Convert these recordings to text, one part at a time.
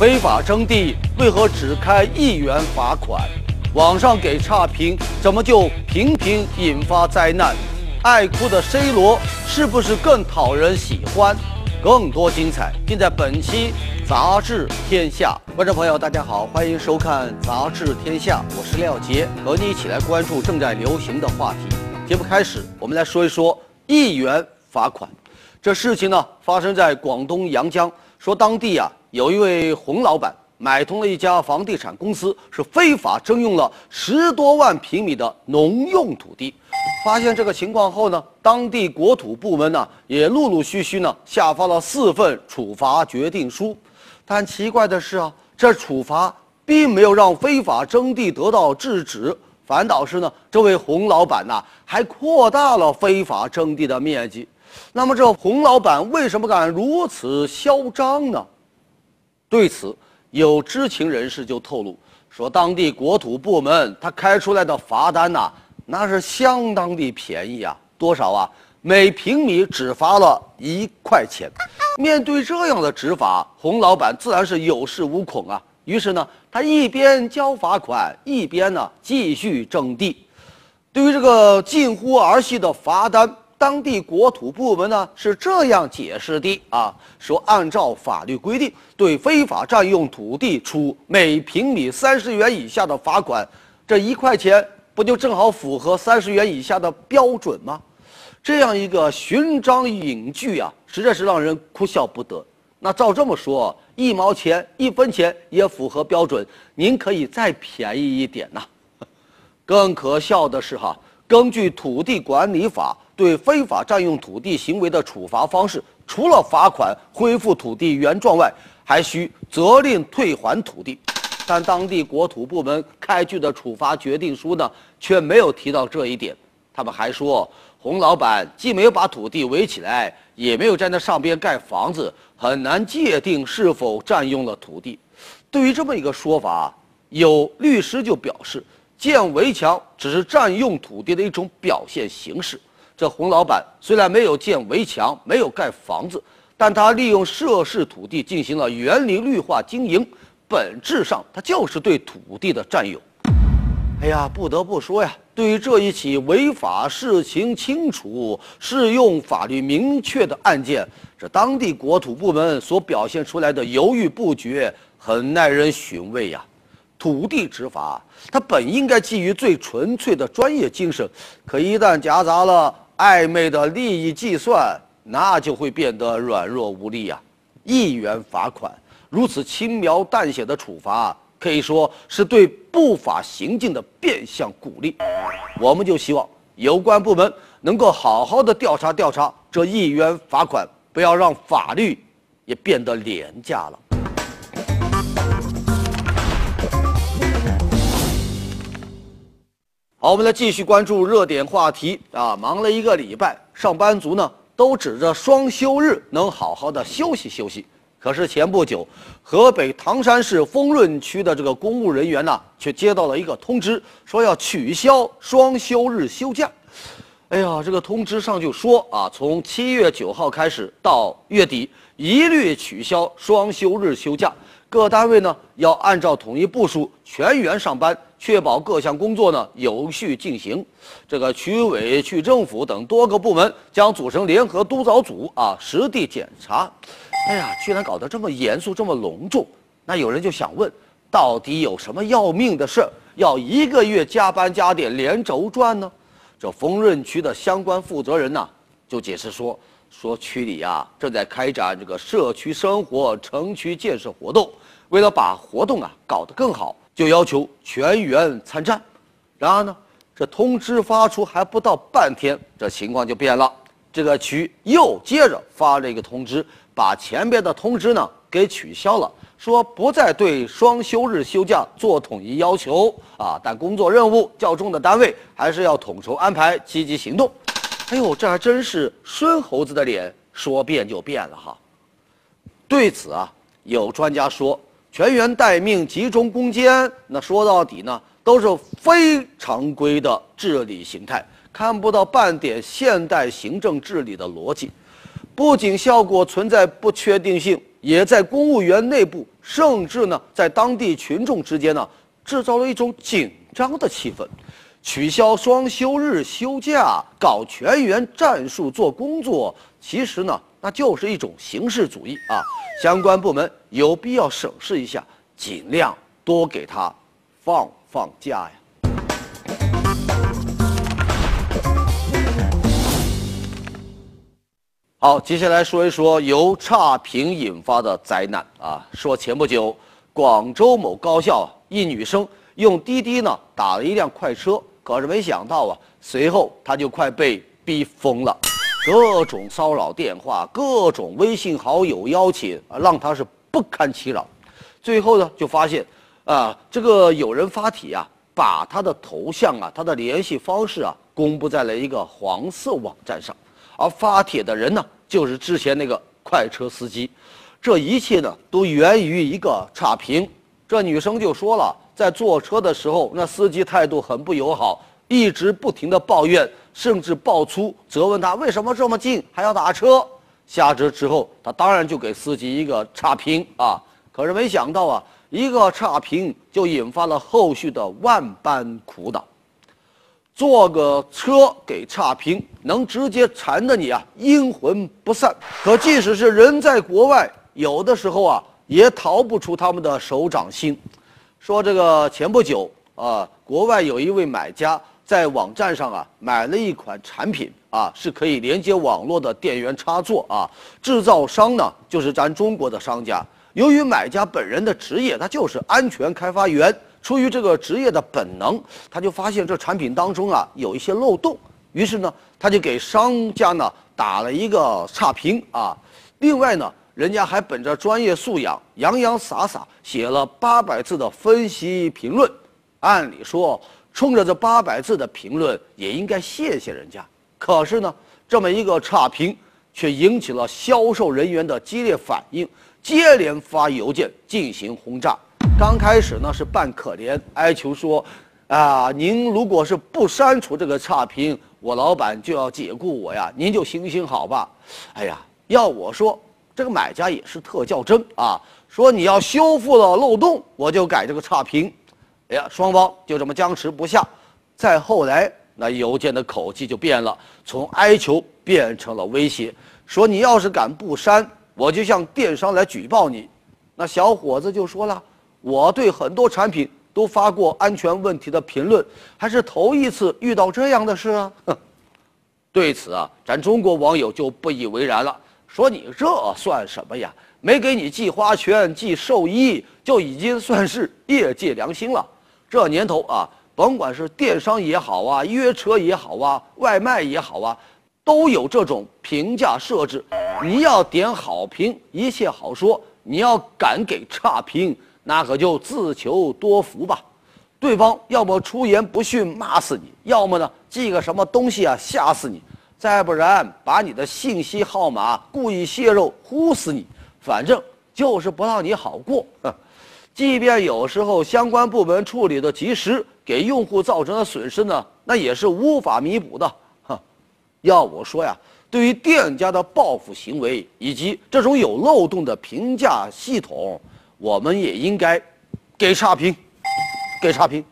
非法征地为何只开一元罚款？网上给差评怎么就频频引发灾难？爱哭的 C 罗是不是更讨人喜欢？更多精彩尽在本期《杂志天下》。观众朋友，大家好，欢迎收看《杂志天下》，我是廖杰，和你一起来关注正在流行的话题。节目开始，我们来说一说一元罚款。这事情呢，发生在广东阳江，说当地啊有一位洪老板买通了一家房地产公司，是非法征用了十多万平米的农用土地。发现这个情况后呢，当地国土部门呢也陆陆续续呢下发了四份处罚决定书，但奇怪的是啊，这处罚并没有让非法征地得到制止，反倒是呢这位洪老板呐还扩大了非法征地的面积。那么这洪老板为什么敢如此嚣张呢？对此，有知情人士就透露说，当地国土部门他开出来的罚单呐。那是相当的便宜啊，多少啊？每平米只罚了一块钱。面对这样的执法，洪老板自然是有恃无恐啊。于是呢，他一边交罚款，一边呢继续征地。对于这个近乎儿戏的罚单，当地国土部门呢是这样解释的啊：说按照法律规定，对非法占用土地处每平米三十元以下的罚款，这一块钱。不就正好符合三十元以下的标准吗？这样一个寻章引据啊，实在是让人哭笑不得。那照这么说，一毛钱、一分钱也符合标准，您可以再便宜一点呐。更可笑的是哈，根据土地管理法，对非法占用土地行为的处罚方式，除了罚款、恢复土地原状外，还需责令退还土地。但当地国土部门开具的处罚决定书呢，却没有提到这一点。他们还说，洪老板既没有把土地围起来，也没有在那上边盖房子，很难界定是否占用了土地。对于这么一个说法，有律师就表示，建围墙只是占用土地的一种表现形式。这洪老板虽然没有建围墙，没有盖房子，但他利用涉事土地进行了园林绿化经营。本质上，他就是对土地的占有。哎呀，不得不说呀，对于这一起违法事情清楚、适用法律明确的案件，这当地国土部门所表现出来的犹豫不决，很耐人寻味呀。土地执法，它本应该基于最纯粹的专业精神，可一旦夹杂了暧昧的利益计算，那就会变得软弱无力呀。一元罚款。如此轻描淡写的处罚，可以说是对不法行径的变相鼓励。我们就希望有关部门能够好好的调查调查这一元罚款，不要让法律也变得廉价了。好，我们来继续关注热点话题啊！忙了一个礼拜，上班族呢都指着双休日能好好的休息休息。可是前不久，河北唐山市丰润区的这个公务人员呢，却接到了一个通知，说要取消双休日休假。哎呀，这个通知上就说啊，从七月九号开始到月底，一律取消双休日休假。各单位呢要按照统一部署，全员上班，确保各项工作呢有序进行。这个区委、区政府等多个部门将组成联合督导组啊，实地检查。哎呀，居然搞得这么严肃，这么隆重，那有人就想问，到底有什么要命的事，要一个月加班加点连轴转呢？这丰润区的相关负责人呢，就解释说，说区里呀正在开展这个社区生活城区建设活动，为了把活动啊搞得更好，就要求全员参战。然而呢，这通知发出还不到半天，这情况就变了，这个区又接着发了一个通知。把前边的通知呢给取消了，说不再对双休日休假做统一要求啊，但工作任务较重的单位还是要统筹安排，积极行动。哎呦，这还真是孙猴子的脸，说变就变了哈。对此啊，有专家说，全员待命、集中攻坚，那说到底呢，都是非常规的治理形态，看不到半点现代行政治理的逻辑。不仅效果存在不确定性，也在公务员内部，甚至呢，在当地群众之间呢，制造了一种紧张的气氛。取消双休日休假，搞全员战术做工作，其实呢，那就是一种形式主义啊！相关部门有必要审视一下，尽量多给他放放假呀。好，接下来说一说由差评引发的灾难啊。说前不久，广州某高校一女生用滴滴呢打了一辆快车，可是没想到啊，随后她就快被逼疯了，各种骚扰电话，各种微信好友邀请啊，让他是不堪其扰。最后呢，就发现啊，这个有人发帖啊，把他的头像啊、他的联系方式啊，公布在了一个黄色网站上。而发帖的人呢，就是之前那个快车司机，这一切呢，都源于一个差评。这女生就说了，在坐车的时候，那司机态度很不友好，一直不停的抱怨，甚至爆粗，责问他为什么这么近还要打车。下车之后，他当然就给司机一个差评啊。可是没想到啊，一个差评就引发了后续的万般苦恼。坐个车给差评，能直接缠得你啊阴魂不散。可即使是人在国外，有的时候啊也逃不出他们的手掌心。说这个前不久啊，国外有一位买家在网站上啊买了一款产品啊，是可以连接网络的电源插座啊。制造商呢就是咱中国的商家。由于买家本人的职业，他就是安全开发员。出于这个职业的本能，他就发现这产品当中啊有一些漏洞，于是呢，他就给商家呢打了一个差评啊。另外呢，人家还本着专业素养，洋洋洒洒写了八百字的分析评论。按理说，冲着这八百字的评论，也应该谢谢人家。可是呢，这么一个差评，却引起了销售人员的激烈反应，接连发邮件进行轰炸。刚开始呢是扮可怜哀求说，啊，您如果是不删除这个差评，我老板就要解雇我呀，您就行行好吧。哎呀，要我说，这个买家也是特较真啊，说你要修复了漏洞，我就改这个差评。哎呀，双方就这么僵持不下。再后来，那邮件的口气就变了，从哀求变成了威胁，说你要是敢不删，我就向电商来举报你。那小伙子就说了。我对很多产品都发过安全问题的评论，还是头一次遇到这样的事啊！对此啊，咱中国网友就不以为然了，说你这算什么呀？没给你寄花圈、寄寿衣，就已经算是业界良心了。这年头啊，甭管是电商也好啊，约车也好啊，外卖也好啊，都有这种评价设置。你要点好评，一切好说；你要敢给差评。那可就自求多福吧，对方要么出言不逊骂死你，要么呢寄个什么东西啊吓死你，再不然把你的信息号码故意泄露呼死你，反正就是不让你好过。即便有时候相关部门处理的及时，给用户造成的损失呢，那也是无法弥补的。要我说呀，对于店家的报复行为以及这种有漏洞的评价系统。我们也应该给差评，给差评。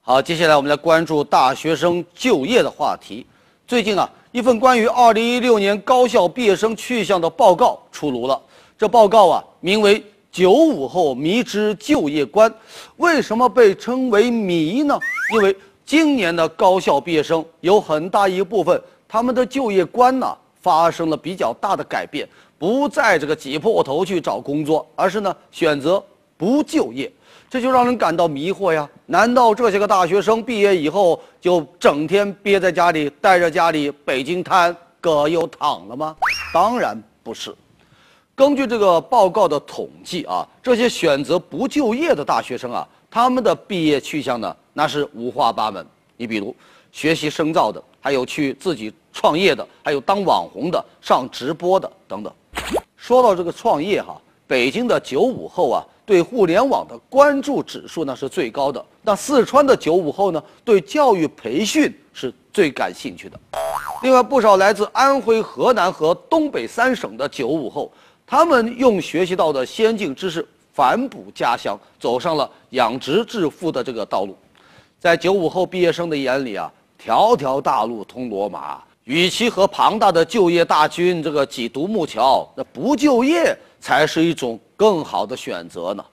好，接下来我们来关注大学生就业的话题。最近啊，一份关于二零一六年高校毕业生去向的报告出炉了。这报告啊，名为《九五后迷之就业观》。为什么被称为迷呢？因为今年的高校毕业生有很大一部分。他们的就业观呢发生了比较大的改变，不再这个挤破头去找工作，而是呢选择不就业，这就让人感到迷惑呀。难道这些个大学生毕业以后就整天憋在家里，待着家里北京瘫，葛优躺了吗？当然不是。根据这个报告的统计啊，这些选择不就业的大学生啊，他们的毕业去向呢那是五花八门。你比如学习深造的。还有去自己创业的，还有当网红的、上直播的等等。说到这个创业哈，北京的九五后啊，对互联网的关注指数呢是最高的。那四川的九五后呢，对教育培训是最感兴趣的。另外，不少来自安徽、河南和东北三省的九五后，他们用学习到的先进知识反哺家乡，走上了养殖致富的这个道路。在九五后毕业生的眼里啊，条条大路通罗马。与其和庞大的就业大军这个挤独木桥，那不就业才是一种更好的选择呢。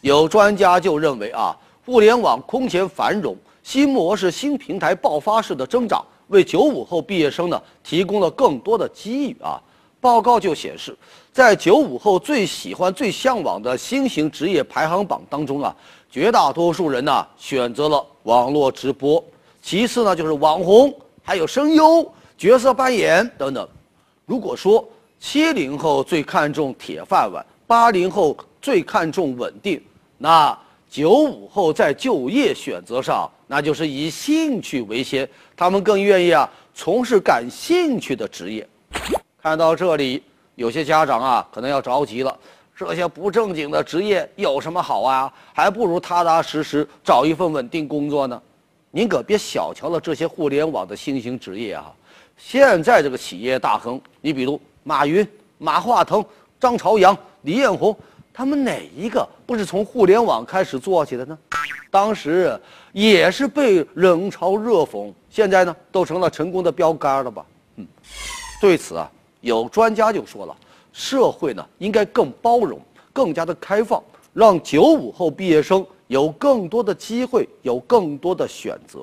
有专家就认为啊，互联网空前繁荣，新模式、新平台爆发式的增长，为九五后毕业生呢提供了更多的机遇啊。报告就显示，在九五后最喜欢、最向往的新型职业排行榜当中啊，绝大多数人呢选择了网络直播，其次呢就是网红。还有声优、角色扮演等等。如果说七零后最看重铁饭碗，八零后最看重稳定，那九五后在就业选择上，那就是以兴趣为先，他们更愿意啊从事感兴趣的职业。看到这里，有些家长啊可能要着急了：这些不正经的职业有什么好啊？还不如踏踏实实找一份稳定工作呢。您可别小瞧了这些互联网的新兴职业啊！现在这个企业大亨，你比如马云、马化腾、张朝阳、李彦宏，他们哪一个不是从互联网开始做起的呢？当时也是被冷嘲热讽，现在呢都成了成功的标杆了吧？嗯，对此啊，有专家就说了，社会呢应该更包容、更加的开放，让九五后毕业生。有更多的机会，有更多的选择。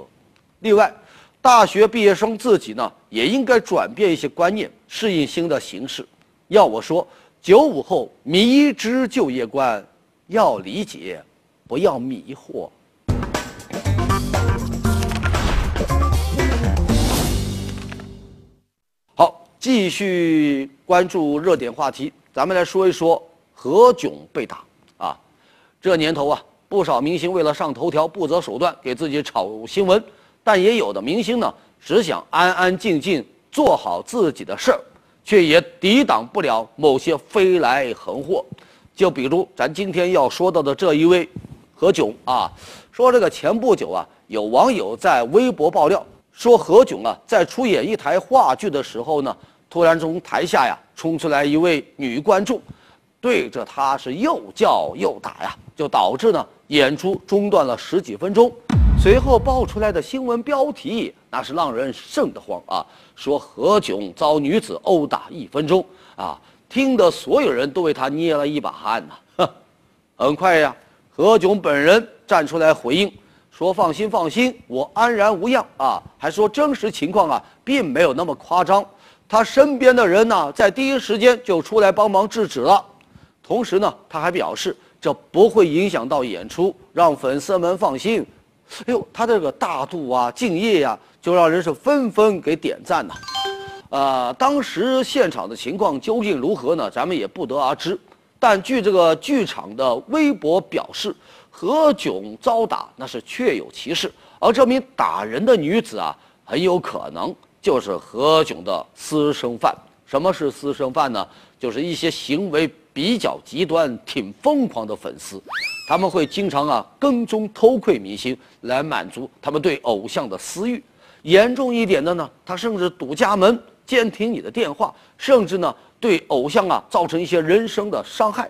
另外，大学毕业生自己呢，也应该转变一些观念，适应新的形势。要我说，九五后迷之就业观，要理解，不要迷惑。好，继续关注热点话题，咱们来说一说何炅被打啊，这年头啊。不少明星为了上头条，不择手段给自己炒新闻，但也有的明星呢，只想安安静静做好自己的事儿，却也抵挡不了某些飞来横祸。就比如咱今天要说到的这一位何炅啊，说这个前不久啊，有网友在微博爆料说，何炅啊在出演一台话剧的时候呢，突然从台下呀冲出来一位女观众，对着他是又叫又打呀，就导致呢。演出中断了十几分钟，随后爆出来的新闻标题那是让人瘆得慌啊！说何炅遭女子殴打一分钟啊，听得所有人都为他捏了一把汗呐。很快呀，何炅本人站出来回应，说放心放心，我安然无恙啊，还说真实情况啊并没有那么夸张，他身边的人呢在第一时间就出来帮忙制止了，同时呢他还表示。这不会影响到演出，让粉丝们放心。哎呦，他这个大度啊、敬业呀，就让人是纷纷给点赞呐。呃，当时现场的情况究竟如何呢？咱们也不得而知。但据这个剧场的微博表示，何炅遭打那是确有其事，而这名打人的女子啊，很有可能就是何炅的私生饭。什么是私生饭呢？就是一些行为。比较极端、挺疯狂的粉丝，他们会经常啊跟踪偷窥明星，来满足他们对偶像的私欲。严重一点的呢，他甚至堵家门、监听你的电话，甚至呢对偶像啊造成一些人身的伤害。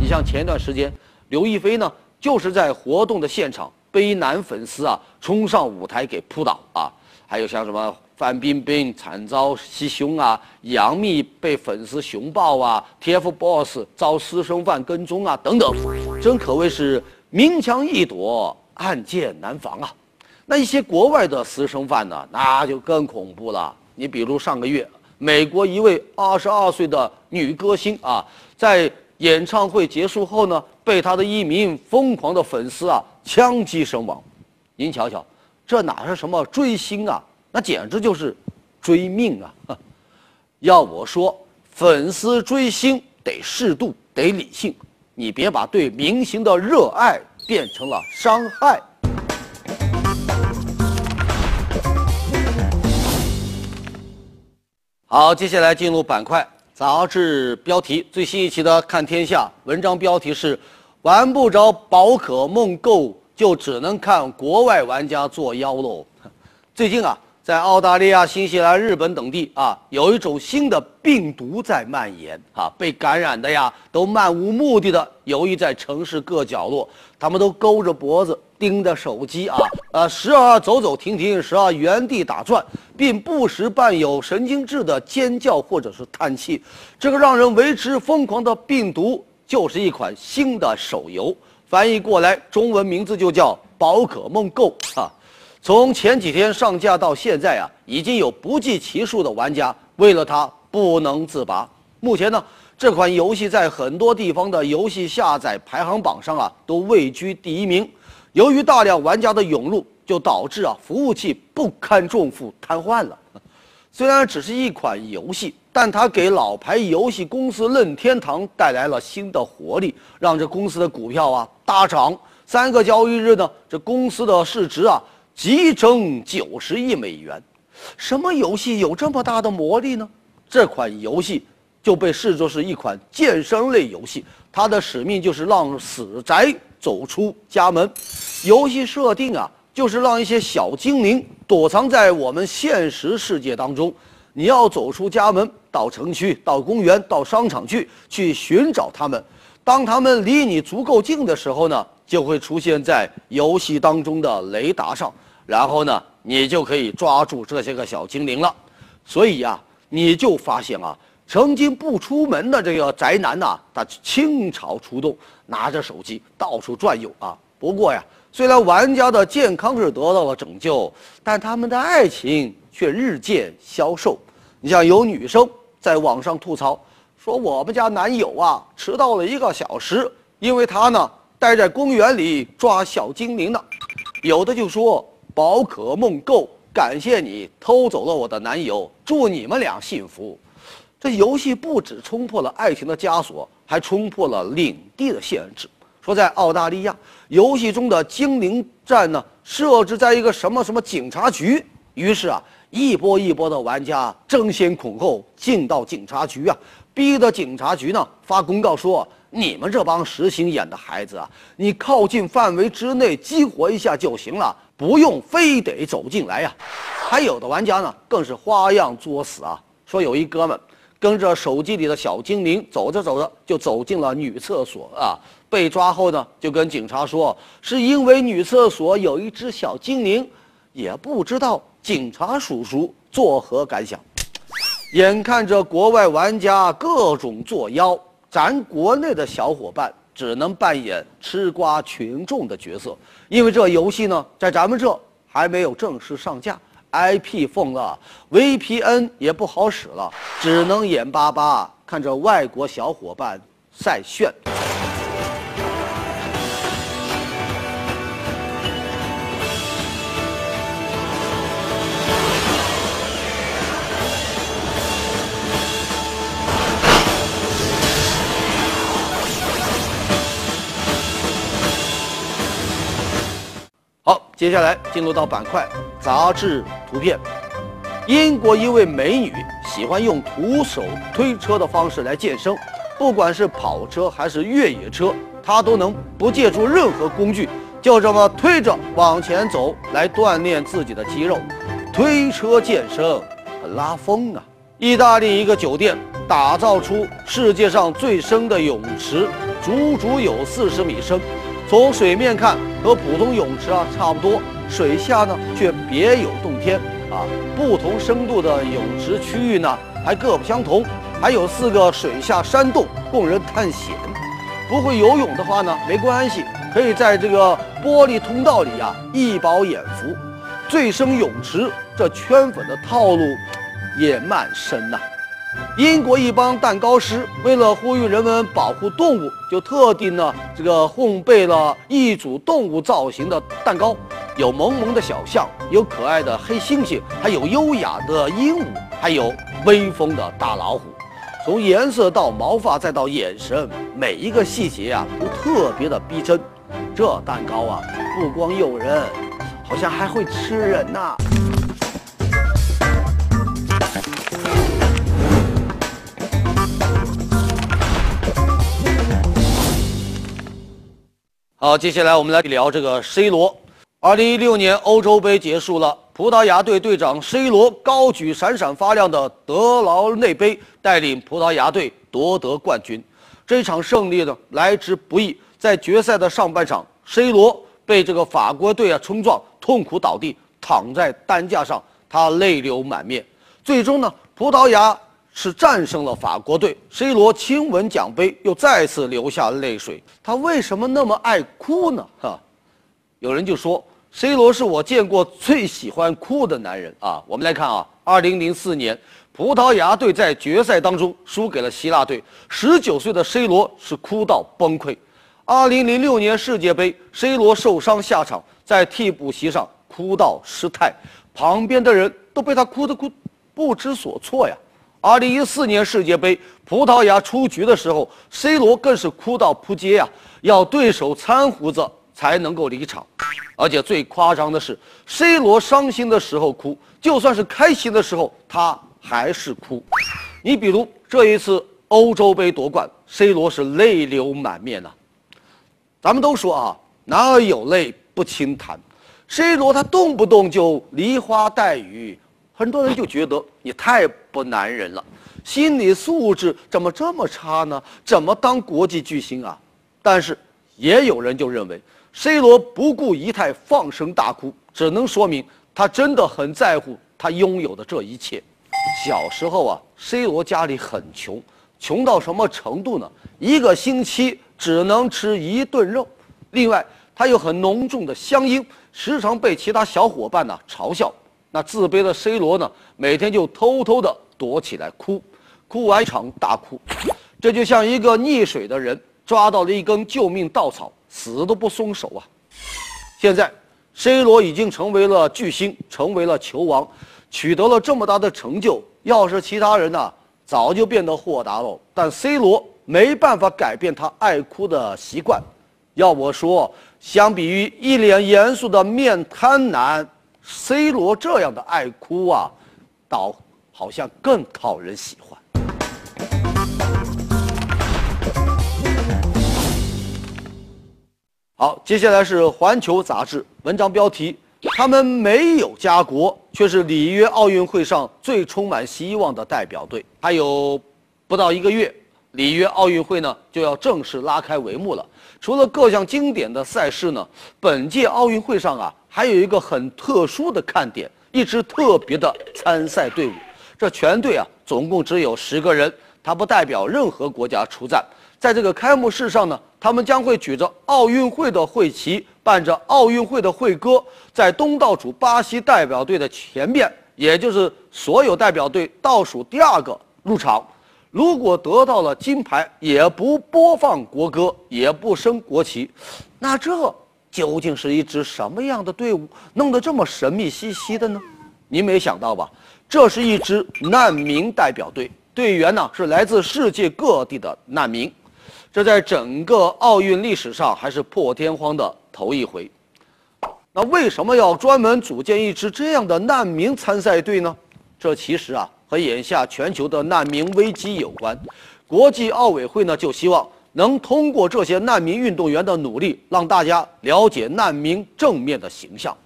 你像前一段时间，刘亦菲呢就是在活动的现场被一男粉丝啊冲上舞台给扑倒啊，还有像什么。范冰冰惨遭袭胸啊，杨幂被粉丝熊抱啊，TFBOYS 遭私生饭跟踪啊，等等，真可谓是明枪易躲，暗箭难防啊。那一些国外的私生饭呢，那就更恐怖了。你比如上个月，美国一位二十二岁的女歌星啊，在演唱会结束后呢，被她的一名疯狂的粉丝啊枪击身亡。您瞧瞧，这哪是什么追星啊？那简直就是追命啊！要我说，粉丝追星得适度，得理性，你别把对明星的热爱变成了伤害。好，接下来进入板块。杂志标题，最新一期的《看天下》文章标题是“玩不着宝可梦 Go，就只能看国外玩家作妖喽”。最近啊。在澳大利亚、新西兰、日本等地啊，有一种新的病毒在蔓延啊，被感染的呀都漫无目的的游弋在城市各角落，他们都勾着脖子盯着手机啊，呃，时而走走停停，时而原地打转，并不时伴有神经质的尖叫或者是叹气。这个让人为之疯狂的病毒，就是一款新的手游，翻译过来中文名字就叫《宝可梦 Go》啊。从前几天上架到现在啊，已经有不计其数的玩家为了它不能自拔。目前呢，这款游戏在很多地方的游戏下载排行榜上啊，都位居第一名。由于大量玩家的涌入，就导致啊，服务器不堪重负瘫痪了。虽然只是一款游戏，但它给老牌游戏公司任天堂带来了新的活力，让这公司的股票啊大涨。三个交易日呢，这公司的市值啊。急增九十亿美元，什么游戏有这么大的魔力呢？这款游戏就被视作是一款健身类游戏，它的使命就是让死宅走出家门。游戏设定啊，就是让一些小精灵躲藏在我们现实世界当中，你要走出家门，到城区、到公园、到商场去，去寻找他们。当他们离你足够近的时候呢，就会出现在游戏当中的雷达上。然后呢，你就可以抓住这些个小精灵了。所以呀，你就发现啊，曾经不出门的这个宅男呐，他倾巢出动，拿着手机到处转悠啊。不过呀，虽然玩家的健康是得到了拯救，但他们的爱情却日渐消瘦。你像有女生在网上吐槽说：“我们家男友啊，迟到了一个小时，因为他呢待在公园里抓小精灵呢。”有的就说。宝可梦够感谢你偷走了我的男友，祝你们俩幸福。这游戏不止冲破了爱情的枷锁，还冲破了领地的限制。说在澳大利亚，游戏中的精灵站呢，设置在一个什么什么警察局。于是啊，一波一波的玩家争先恐后进到警察局啊，逼得警察局呢发公告说：你们这帮实心眼的孩子啊，你靠近范围之内激活一下就行了。不用非得走进来呀，还有的玩家呢，更是花样作死啊！说有一哥们跟着手机里的小精灵走着走着就走进了女厕所啊，被抓后呢，就跟警察说是因为女厕所有一只小精灵，也不知道警察叔叔作何感想。眼看着国外玩家各种作妖，咱国内的小伙伴。只能扮演吃瓜群众的角色，因为这游戏呢，在咱们这还没有正式上架，IP 封了，VPN 也不好使了，只能眼巴巴看着外国小伙伴晒炫。接下来进入到板块杂志图片。英国一位美女喜欢用徒手推车的方式来健身，不管是跑车还是越野车，她都能不借助任何工具，就这么推着往前走，来锻炼自己的肌肉。推车健身很拉风啊！意大利一个酒店打造出世界上最深的泳池，足足有四十米深。从水面看和普通泳池啊差不多，水下呢却别有洞天啊！不同深度的泳池区域呢还各不相同，还有四个水下山洞供人探险。不会游泳的话呢没关系，可以在这个玻璃通道里啊一饱眼福。最深泳池这圈粉的套路也蛮深呐。英国一帮蛋糕师为了呼吁人们保护动物，就特地呢这个烘焙了一组动物造型的蛋糕，有萌萌的小象，有可爱的黑猩猩，还有优雅的鹦鹉，还有威风的大老虎。从颜色到毛发再到眼神，每一个细节啊都特别的逼真。这蛋糕啊不光诱人，好像还会吃人呐。好，接下来我们来聊这个 C 罗。二零一六年欧洲杯结束了，葡萄牙队队长 C 罗高举闪闪发亮的德劳内杯，带领葡萄牙队夺得冠军。这场胜利呢来之不易，在决赛的上半场，C 罗被这个法国队啊冲撞，痛苦倒地，躺在担架上，他泪流满面。最终呢，葡萄牙是战胜了法国队，C 罗亲吻奖杯，又再次流下泪水。他为什么那么爱哭呢？哈，有人就说。C 罗是我见过最喜欢哭的男人啊！我们来看啊，二零零四年，葡萄牙队在决赛当中输给了希腊队，十九岁的 C 罗是哭到崩溃。二零零六年世界杯，C 罗受伤下场，在替补席上哭到失态，旁边的人都被他哭得哭不知所措呀。二零一四年世界杯，葡萄牙出局的时候，C 罗更是哭到扑街呀，要对手搀扶着才能够离场。而且最夸张的是，C 罗伤心的时候哭，就算是开心的时候，他还是哭。你比如这一次欧洲杯夺冠，C 罗是泪流满面呐。咱们都说啊，男儿有泪不轻弹，C 罗他动不动就梨花带雨，很多人就觉得你太不男人了，心理素质怎么这么差呢？怎么当国际巨星啊？但是也有人就认为。C 罗不顾仪态放声大哭，只能说明他真的很在乎他拥有的这一切。小时候啊，C 罗家里很穷，穷到什么程度呢？一个星期只能吃一顿肉。另外，他有很浓重的乡音，时常被其他小伙伴呢嘲笑。那自卑的 C 罗呢，每天就偷偷的躲起来哭，哭完一场大哭。这就像一个溺水的人抓到了一根救命稻草。死都不松手啊！现在，C 罗已经成为了巨星，成为了球王，取得了这么大的成就。要是其他人呢，早就变得豁达了。但 C 罗没办法改变他爱哭的习惯。要我说，相比于一脸严肃的面瘫男，C 罗这样的爱哭啊，倒好像更讨人喜欢。好，接下来是《环球》杂志文章标题：他们没有家国，却是里约奥运会上最充满希望的代表队。还有不到一个月，里约奥运会呢就要正式拉开帷幕了。除了各项经典的赛事呢，本届奥运会上啊还有一个很特殊的看点，一支特别的参赛队伍。这全队啊总共只有十个人，他不代表任何国家出战。在这个开幕式上呢，他们将会举着奥运会的会旗，伴着奥运会的会歌，在东道主巴西代表队的前面，也就是所有代表队倒数第二个入场。如果得到了金牌，也不播放国歌，也不升国旗，那这究竟是一支什么样的队伍？弄得这么神秘兮兮的呢？您没想到吧？这是一支难民代表队，队员呢是来自世界各地的难民。这在整个奥运历史上还是破天荒的头一回。那为什么要专门组建一支这样的难民参赛队呢？这其实啊和眼下全球的难民危机有关。国际奥委会呢就希望能通过这些难民运动员的努力，让大家了解难民正面的形象。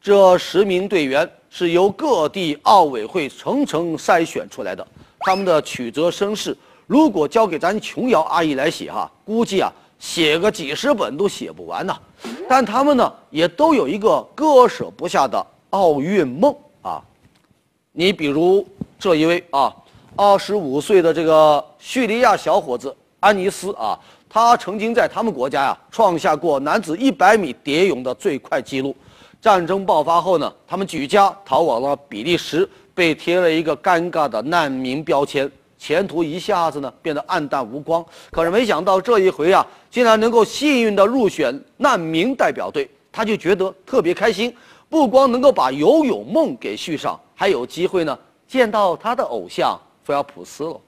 这十名队员是由各地奥委会层层筛选出来的，他们的曲折身世。如果交给咱琼瑶阿姨来写哈，估计啊写个几十本都写不完呐。但他们呢也都有一个割舍不下的奥运梦啊。你比如这一位啊，二十五岁的这个叙利亚小伙子安尼斯啊，他曾经在他们国家呀创下过男子一百米蝶泳的最快纪录。战争爆发后呢，他们举家逃往了比利时，被贴了一个尴尬的难民标签。前途一下子呢变得黯淡无光，可是没想到这一回啊，竟然能够幸运的入选难民代表队，他就觉得特别开心。不光能够把游泳梦给续上，还有机会呢见到他的偶像菲尔普斯了。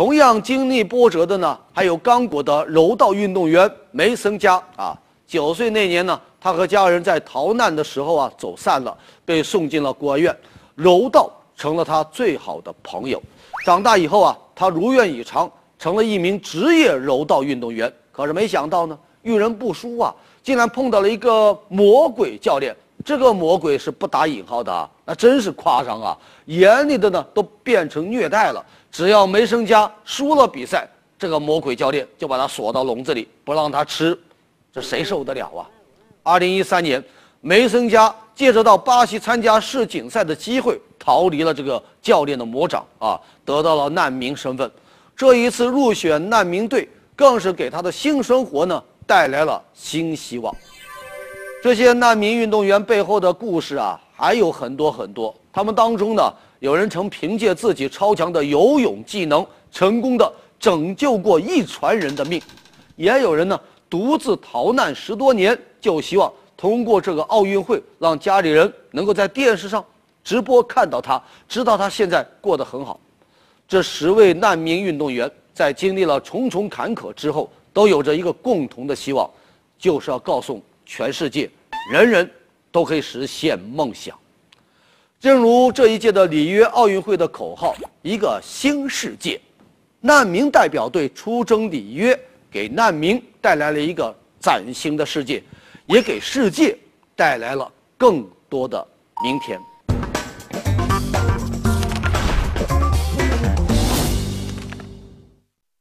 同样经历波折的呢，还有刚果的柔道运动员梅森加啊。九岁那年呢，他和家人在逃难的时候啊走散了，被送进了孤儿院，柔道成了他最好的朋友。长大以后啊，他如愿以偿，成了一名职业柔道运动员。可是没想到呢，遇人不淑啊，竟然碰到了一个魔鬼教练。这个魔鬼是不打引号的啊，那真是夸张啊！眼里的呢都变成虐待了。只要梅生家输了比赛，这个魔鬼教练就把他锁到笼子里，不让他吃，这谁受得了啊？二零一三年，梅森家借着到巴西参加世锦赛的机会，逃离了这个教练的魔掌啊，得到了难民身份。这一次入选难民队，更是给他的新生活呢带来了新希望。这些难民运动员背后的故事啊，还有很多很多。他们当中呢，有人曾凭借自己超强的游泳技能，成功的拯救过一船人的命；也有人呢，独自逃难十多年，就希望通过这个奥运会，让家里人能够在电视上直播看到他，知道他现在过得很好。这十位难民运动员在经历了重重坎坷之后，都有着一个共同的希望，就是要告诉。全世界，人人都可以实现梦想。正如这一届的里约奥运会的口号：“一个新世界。”难民代表队出征里约，给难民带来了一个崭新的世界，也给世界带来了更多的明天。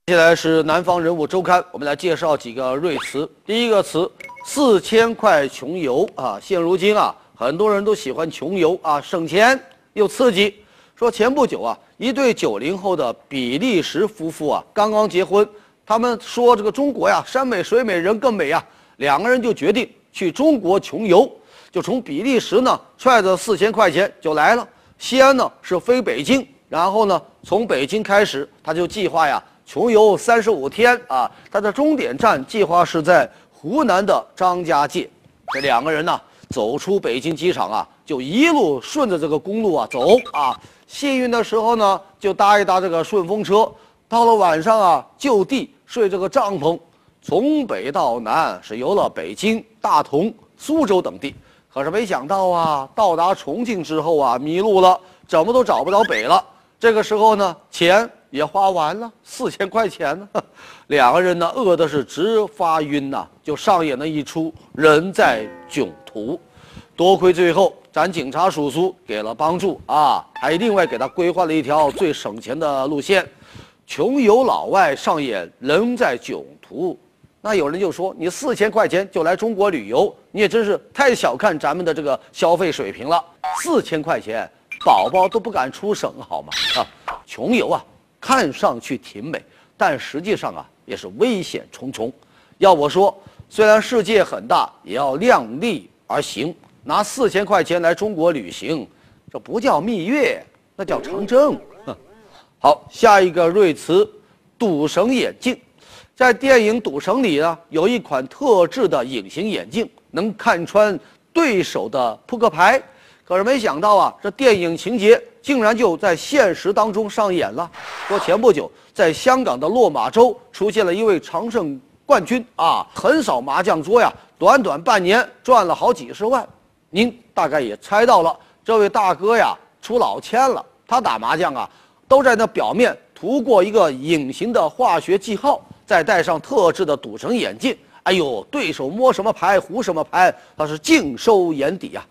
接下来是《南方人物周刊》，我们来介绍几个锐词。第一个词。四千块穷游啊！现如今啊，很多人都喜欢穷游啊，省钱又刺激。说前不久啊，一对九零后的比利时夫妇啊，刚刚结婚，他们说这个中国呀，山美水美人更美呀，两个人就决定去中国穷游，就从比利时呢揣着四千块钱就来了。西安呢是飞北京，然后呢从北京开始，他就计划呀穷游三十五天啊，他的终点站计划是在。湖南的张家界，这两个人呢，走出北京机场啊，就一路顺着这个公路啊走啊。幸运的时候呢，就搭一搭这个顺风车，到了晚上啊，就地睡这个帐篷。从北到南是游了北京、大同、苏州等地，可是没想到啊，到达重庆之后啊，迷路了，怎么都找不着北了。这个时候呢，钱。也花完了四千块钱呢，两个人呢饿的是直发晕呐，就上演了一出人在囧途。多亏最后咱警察叔叔给了帮助啊，还另外给他规划了一条最省钱的路线。穷游老外上演人在囧途，那有人就说你四千块钱就来中国旅游，你也真是太小看咱们的这个消费水平了。四千块钱，宝宝都不敢出省好吗？啊，穷游啊！看上去挺美，但实际上啊也是危险重重。要我说，虽然世界很大，也要量力而行。拿四千块钱来中国旅行，这不叫蜜月，那叫长征。好，下一个瑞词，赌神眼镜。在电影《赌神》里呢，有一款特制的隐形眼镜，能看穿对手的扑克牌。可是没想到啊，这电影情节。竟然就在现实当中上演了。说前不久，在香港的落马洲出现了一位长胜冠军啊，横扫麻将桌呀，短短半年赚了好几十万。您大概也猜到了，这位大哥呀出老千了。他打麻将啊，都在那表面涂过一个隐形的化学记号，再戴上特制的赌神眼镜。哎呦，对手摸什么牌胡什么牌，他是尽收眼底呀。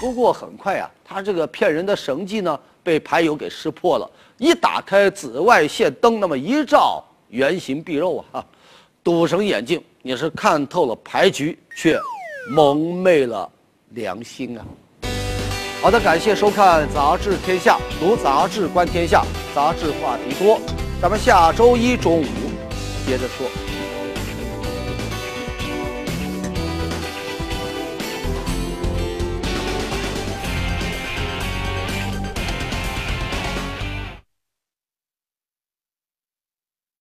不过很快呀，他这个骗人的神技呢，被牌友给识破了。一打开紫外线灯，那么一照，原形毕露啊！赌神眼镜，你是看透了牌局，却蒙昧了良心啊！好的，感谢收看《杂志天下》，读杂志观天下，杂志话题多。咱们下周一中午接着说。